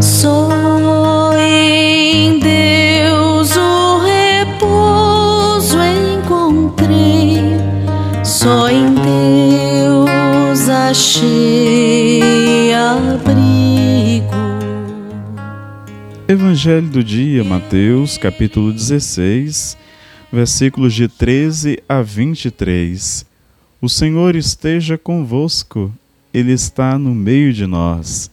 Só em Deus o repouso encontrei, só em Deus achei abrigo. Evangelho do dia, Mateus, capítulo 16, versículos de 13 a 23. O Senhor esteja convosco, Ele está no meio de nós.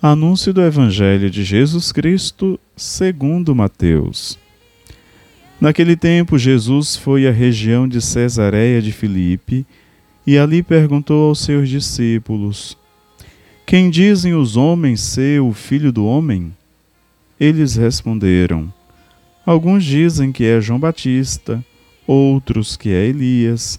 Anúncio do Evangelho de Jesus Cristo, segundo Mateus. Naquele tempo, Jesus foi à região de Cesareia de Filipe e ali perguntou aos seus discípulos: Quem dizem os homens ser o filho do homem? Eles responderam: Alguns dizem que é João Batista, outros que é Elias,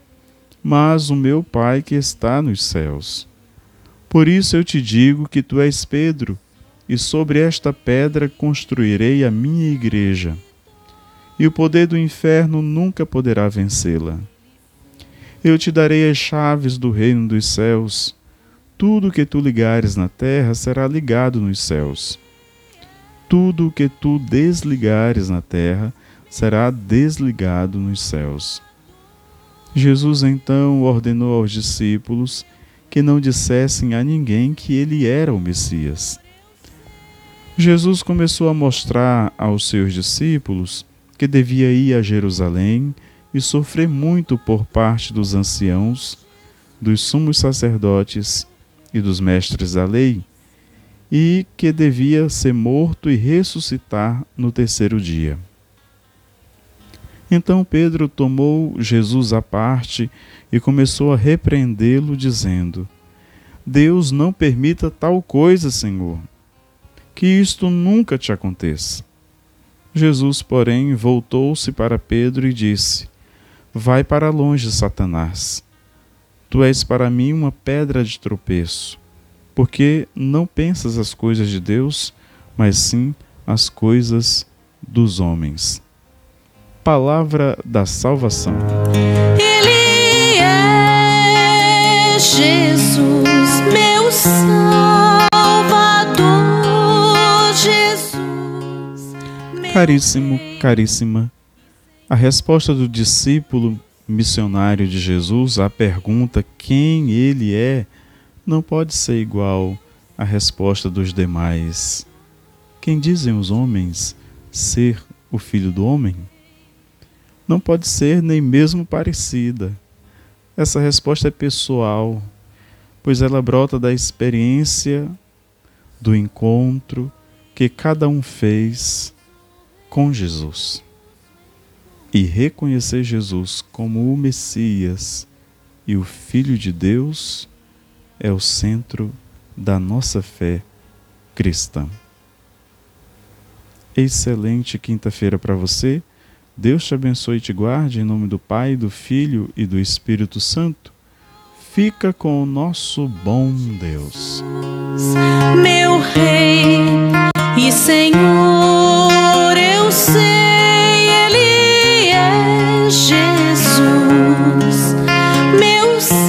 mas o meu Pai que está nos céus. Por isso eu te digo que tu és Pedro e sobre esta pedra construirei a minha igreja, e o poder do inferno nunca poderá vencê-la. Eu te darei as chaves do reino dos céus. Tudo o que tu ligares na terra será ligado nos céus. Tudo o que tu desligares na terra será desligado nos céus. Jesus então ordenou aos discípulos que não dissessem a ninguém que ele era o Messias. Jesus começou a mostrar aos seus discípulos que devia ir a Jerusalém e sofrer muito por parte dos anciãos, dos sumos sacerdotes e dos mestres da lei, e que devia ser morto e ressuscitar no terceiro dia. Então Pedro tomou Jesus à parte e começou a repreendê-lo, dizendo: Deus não permita tal coisa, Senhor que isto nunca te aconteça. Jesus, porém, voltou-se para Pedro e disse: Vai para longe, Satanás. Tu és para mim uma pedra de tropeço, porque não pensas as coisas de Deus, mas sim as coisas dos homens. Palavra da salvação. Ele é Jesus, meu Salvador. Caríssimo, caríssima, a resposta do discípulo missionário de Jesus à pergunta quem ele é não pode ser igual à resposta dos demais. Quem dizem os homens ser o filho do homem? Não pode ser nem mesmo parecida. Essa resposta é pessoal, pois ela brota da experiência do encontro que cada um fez com Jesus e reconhecer Jesus como o Messias e o Filho de Deus é o centro da nossa fé cristã. Excelente quinta-feira para você. Deus te abençoe e te guarde em nome do Pai, do Filho e do Espírito Santo. Fica com o nosso bom Deus. Meu Rei e Senhor, eu sei, Ele é Jesus, meu Salvador,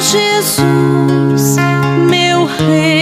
Jesus, meu Rei.